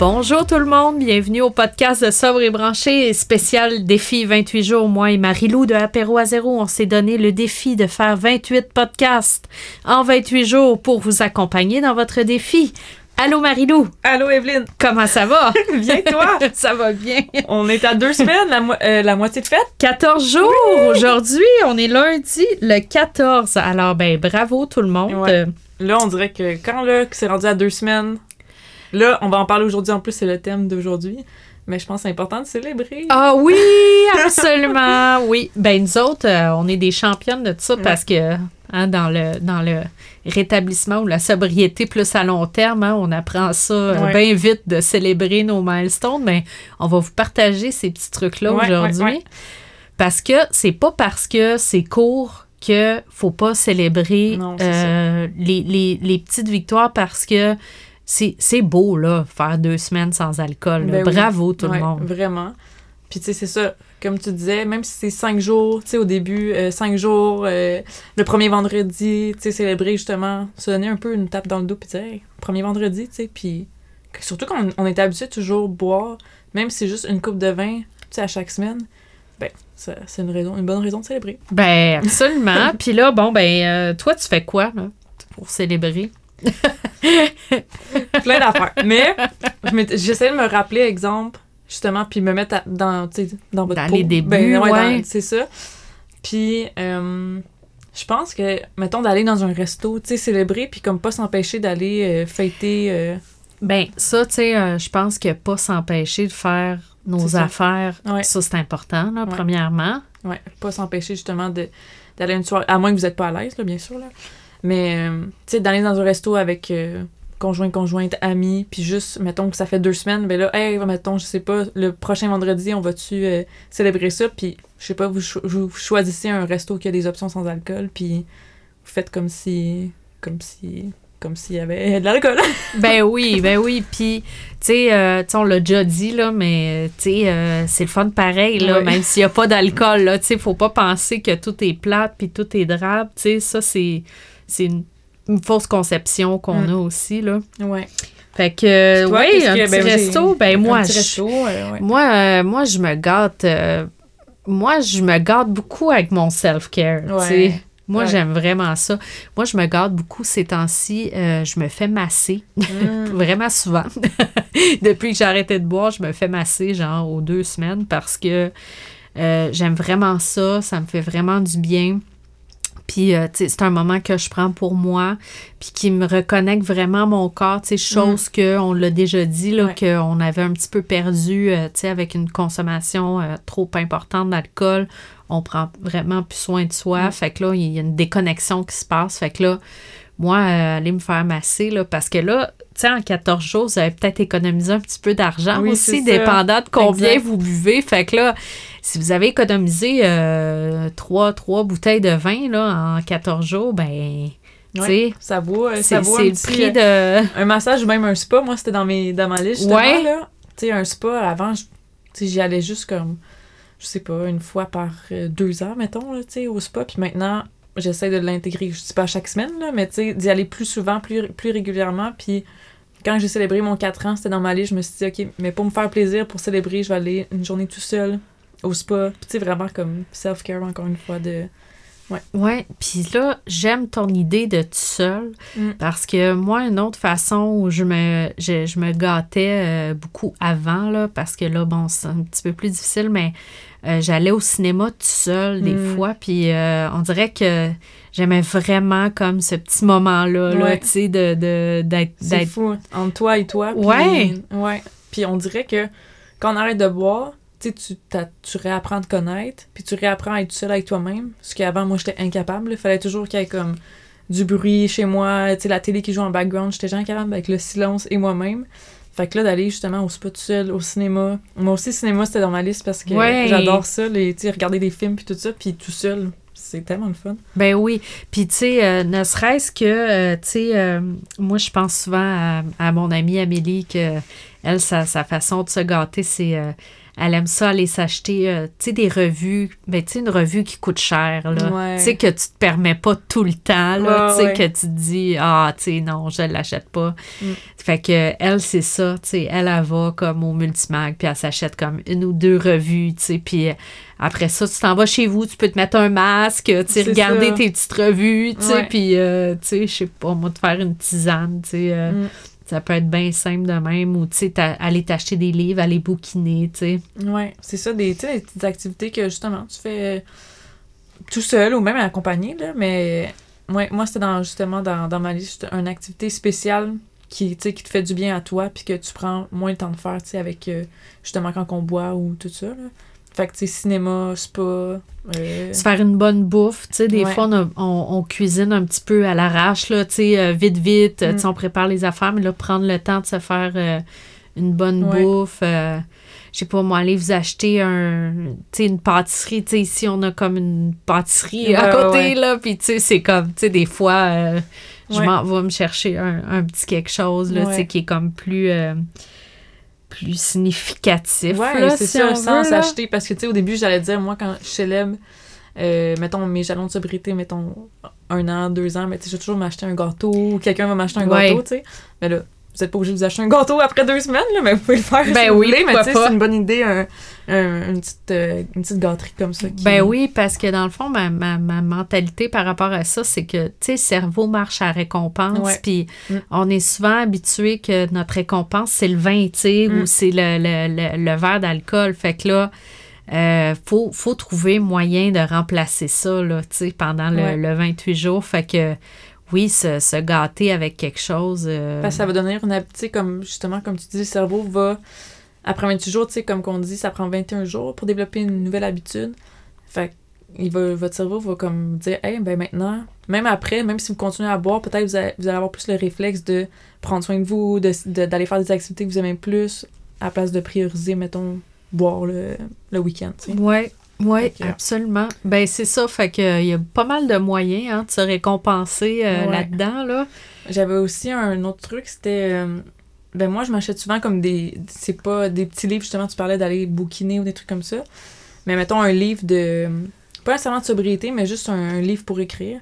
Bonjour tout le monde, bienvenue au podcast de Sobre et Branché, spécial défi 28 jours. Moi et Marilou de Apéro à zéro, on s'est donné le défi de faire 28 podcasts en 28 jours pour vous accompagner dans votre défi. Allô Marilou! Allô Evelyne! Comment ça va? bien toi? ça va bien. On est à deux semaines, la, mo euh, la moitié de fête? 14 jours aujourd'hui, on est lundi le 14. Alors ben bravo tout le monde. Ouais. Là, on dirait que quand là, que c'est rendu à deux semaines, Là, on va en parler aujourd'hui. En plus, c'est le thème d'aujourd'hui. Mais je pense que c'est important de célébrer. Ah oui, absolument, oui. Ben nous autres, euh, on est des championnes de tout ça parce que hein, dans, le, dans le rétablissement ou la sobriété plus à long terme, hein, on apprend ça euh, Ouais. bien vite de célébrer nos milestones. Mais on va vous partager ces petits trucs-là Ouais, aujourd'hui. Parce que c'est pas parce que c'est court que faut pas célébrer Non, euh, les, les, les petites victoires parce que c'est beau, là, faire deux semaines sans alcool. Ben oui. Bravo tout Ouais, le monde. Vraiment. Puis, tu sais, c'est ça. Comme tu disais, même si c'est cinq jours, tu sais, au début, euh, cinq jours, euh, le premier vendredi, tu sais, célébrer justement, se donner un peu une tape dans le dos, puis dire, hey, premier vendredi, tu sais, puis surtout quand on, on est habitué toujours boire, même si c'est juste une coupe de vin, tu sais, à chaque semaine, ben, c'est une raison, une bonne raison de célébrer. Ben, absolument. Puis là, bon, ben, euh, toi, tu fais quoi, là, pour célébrer? plein d'affaires. Mais j'essaie de me rappeler, exemple, justement, puis me mettre à- dans, dans votre Dans peau. les débuts, Ben, ouais, ouais. dans- c'est ça. Puis, euh, je pense que, mettons, d'aller dans un resto, tu sais, célébrer, puis comme pas s'empêcher d'aller euh, fêter. euh, Ben, ça, tu sais, euh, je pense que pas s'empêcher de faire nos ça. affaires, Ouais. ça, c'est important, là, premièrement. ouais, pas s'empêcher justement de d'aller une soirée. À moins que vous n'êtes pas à l'aise, là, bien sûr, là. Mais, euh, tu sais, d'aller dans un resto avec. euh, conjoint, conjointe, amis, puis juste, mettons que ça fait deux semaines, ben là, hey, mettons, je sais pas, le prochain vendredi, on va-tu euh, célébrer ça, puis je sais pas, vous, cho- vous choisissez un resto qui a des options sans alcool, puis vous faites comme si, comme si, comme s'il y avait de l'alcool. Ben oui, ben oui. Puis, tu sais, euh, tu sais, on l'a déjà dit, là, mais, tu sais, euh, c'est le fun pareil, là, même s'il n'y a pas d'alcool, là. Tu sais, faut pas penser que tout est plate puis tout est drabe. Tu sais, ça, c'est c'est une, une fausse conception qu'on Mm. a aussi, là. Ouais. Fait que, Toi, oui, qu'est-ce un que- petit ben, resto, ben un moi, petit je- resto, euh, ouais. moi, euh, moi, je me gâte. euh, moi, je me gâte beaucoup avec mon self-care. Ouais. Moi, Ouais. j'aime vraiment ça. Moi, je me gâte beaucoup ces temps-ci. euh, je me fais masser Mm. vraiment souvent. Depuis que j'ai arrêté de boire, je me fais masser genre aux deux semaines parce que euh, j'aime vraiment ça. Ça me fait vraiment du bien. Puis, euh, c'est un moment que je prends pour moi, puis qui me reconnecte vraiment mon corps, tu sais, chose que on l'a déjà dit, là, Ouais. qu'on avait un petit peu perdu, euh, tu sais, avec une consommation euh, trop importante d'alcool. On prend vraiment plus soin de soi. Mm. Fait que là, il y a une déconnexion qui se passe. Fait que là, moi, euh, aller me faire masser, là, parce que là, tu sais, en 14 jours, vous avez peut-être économisé un petit peu d'argent Oui, aussi, dépendant de combien Exact. vous buvez. Fait que là, si vous avez économisé euh, trois, trois bouteilles de vin là, en 14 jours, ben, tu sais, Ouais. Ça vaut, euh, ça vaut un le petit, prix euh, de... Un massage ou même un spa, moi, c'était dans, mes, dans ma liste, justement, Ouais. là. Tu sais, un spa, avant, je- tu sais, j'y allais juste comme, je sais pas, une fois par euh, deux ans, mettons, là, tu sais, au spa. Puis maintenant, j'essaie de l'intégrer, je dis pas chaque semaine, là, mais tu sais, d'y aller plus souvent, plus, régulièrement. Puis quand j'ai célébré mon 4 ans, c'était dans ma liste, je me suis dit, OK, mais pour me faire plaisir, pour célébrer, je vais aller une journée tout seul au spa. Puis tu sais, vraiment comme self-care, encore une fois, de... Ouais, puis là, j'aime ton idée de tout seul Mm. parce que moi, une autre façon où je me, je, je me gâtais euh, beaucoup avant, là, parce que là, bon, c'est un petit peu plus difficile, mais euh, j'allais au cinéma tout seul des Mm. fois, puis euh, on dirait que j'aimais vraiment comme ce petit moment-là, là, Ouais. tu sais, de, de, d'être, C'est d'être fou, hein, entre toi et toi. puis- Ouais. Ouais. Puis on dirait que quand on arrête de boire, tu tu, réapprends à te connaître, puis tu réapprends à être seul avec toi-même. Ce qu'avant, moi, j'étais incapable. Il fallait toujours qu'il y ait comme du bruit chez moi, tu sais, la télé qui joue en background. J'étais jamais capable avec le silence et moi-même. Fait que là, d'aller justement au spa tout seul, au cinéma. Moi aussi, cinéma, c'était dans ma liste parce que Ouais. j'adore ça, les, regarder des films puis tout ça, puis tout seul. C'est tellement le fun. Ben oui. Puis, tu sais, euh, ne serait-ce que, euh, tu sais, euh, moi, je pense souvent à, à mon amie Amélie que, elle, sa, sa façon de se gâter, c'est. Elle aime ça aller s'acheter, euh, tu sais, des revues. Ben, tu sais, une revue qui coûte cher, là. Ouais. Tu sais, que tu te permets pas tout le temps, là. Ouais, tu sais, ouais. que tu te dis, ah, tu sais, non, je l'achète pas. Mm. Fait que, elle, c'est ça, tu sais, elle, elle va comme au multimag, puis elle s'achète comme une ou deux revues, tu sais, puis euh, après ça, tu t'en vas chez vous, tu peux te mettre un masque, tu sais, regarder ça. tes petites revues, tu sais, puis, euh, tu sais, je sais pas, moi, de faire une tisane, tu sais, euh, Mm. Ça peut être bien simple de même, ou, tu sais, aller t'acheter des livres, aller bouquiner, tu sais. Ouais, c'est ça, des, petites activités que justement tu fais euh, tout seul ou même accompagné, là, mais ouais, moi c'était dans, justement dans, dans ma liste une activité spéciale qui, qui te fait du bien à toi puis que tu prends moins le temps de faire, tu sais, avec euh, justement quand on boit ou tout ça, là. Fait que, tu sais, cinéma, spa, euh, Se faire une bonne bouffe, tu sais, des Ouais. fois, on, on- on cuisine un petit peu à l'arrache, là, tu sais, euh, vite, vite, euh, Mm. tu sais, on prépare les affaires, mais là, prendre le temps de se faire euh, une bonne Ouais. bouffe, euh, je sais pas, moi, aller vous acheter un, tu sais, une pâtisserie, tu sais, ici, on a comme une pâtisserie à Ouais, côté, là, puis tu sais, c'est comme, tu sais, des fois, je m'en vais me chercher un, un petit quelque chose, là, tu sais, qui est comme plus... plus significatif, Ouais, c'est si ça, on sans s'acheter. Parce que, tu sais, au début, j'allais dire, moi, quand je célèbre, euh, mettons, mes jalons de sobriété, mettons, un an, deux ans, mais tu sais, je vais toujours m'acheter un gâteau ou quelqu'un va m'acheter un Ouais. gâteau, tu sais. Mais là, vous êtes pas obligé de vous acheter un gâteau après deux semaines, là, mais vous pouvez le faire Ben si vous oui, voulez. Mais c'est une bonne idée, un- un- une, petite, euh, une petite gâterie comme ça. qui- Ben oui, parce que dans le fond, ma, ma, ma mentalité par rapport à ça, c'est que, tu sais, le cerveau marche à récompense, puis Mm. on est souvent habitué que notre récompense, c'est le vin, tu sais, Mm. ou c'est le, le, le, le verre d'alcool. Fait que là, euh, faut, faut trouver moyen de remplacer ça, là, tu sais, pendant le, Ouais. le 28 jours. Fait que, oui, se, se gâter avec quelque chose... euh, ça va devenir une habitude, comme justement, comme tu dis, le cerveau va, après 28 jours, tu sais, comme qu'on dit, ça prend 21 jours pour développer une nouvelle habitude. Fait que il va, votre cerveau va comme dire, hey, ben maintenant, même après, même si vous continuez à boire, peut-être vous, allez- vous allez avoir plus le réflexe de prendre soin de vous, de- de- d'aller faire des activités que vous aimez plus, à la place de prioriser, mettons, boire le, le week-end, tu que- absolument. Ben c'est ça, fait que il y a pas mal de moyens hein, de se récompenser euh, Ouais. là-dedans là. J'avais aussi un autre truc, c'était. euh, ben moi, je m'achète souvent comme des. C'est pas des petits livres, justement, tu parlais d'aller bouquiner ou des trucs comme ça. Mais mettons un livre de. Pas nécessairement de sobriété, mais juste un, un livre pour écrire.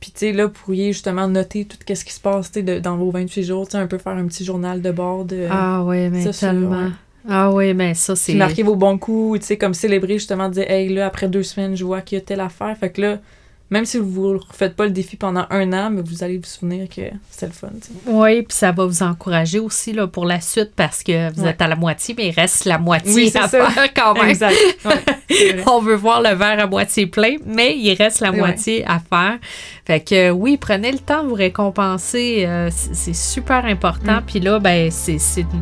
Puis, tu sais, là, vous pourriez justement noter tout ce qui se passe, tu sais, de- dans vos 28 jours, tu sais, un peu faire un petit journal de bord. De, Ah ouais, mais ça, c'est- tellement. Ah oui, mais ça c'est Puis marquer vos bons coups, tu sais, comme célébrer, justement, dire, hey, là, après deux semaines, je vois qu'il y a telle affaire. Fait que là, même si vous ne refaites pas le défi pendant un an, mais vous allez vous souvenir que c'était le fun. Oui, puis ça va vous encourager aussi là, pour la suite parce que vous Ouais. êtes à la moitié, mais il reste la moitié Oui, à ça. faire quand même. Exact. Ouais. On veut voir le verre à moitié plein, mais il reste la Ouais. moitié à faire. Fait que oui, prenez le temps de vous récompenser. euh, c'est super important. Mm. Puis là, ben, c'est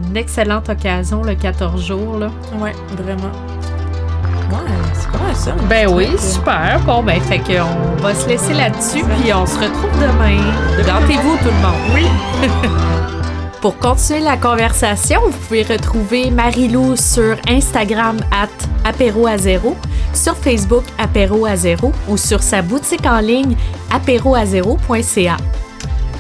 une excellente occasion, le 14 jours. Ouais, vraiment. Ouais, ça. Ben oui, super. Bon, ben, fait qu'on va se laisser là-dessus, puis on se retrouve demain. Gâtez-vous, tout le monde. Oui. Pour continuer la conversation, vous pouvez retrouver Marilou sur Instagram at apéro à zéro, sur Facebook apéro à zéro ou sur sa boutique en ligne apéroazéro.ca.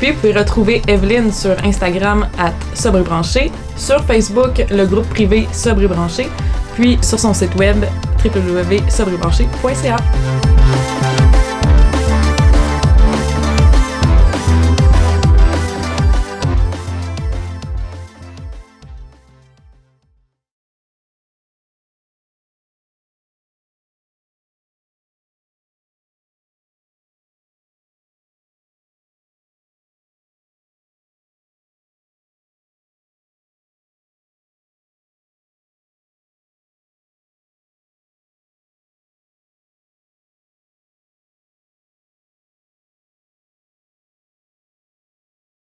Puis vous pouvez retrouver Evelyne sur Instagram at Sobrebranché, sur Facebook le groupe privé Sobrebranché, puis sur son site web www.sobremarché.ca.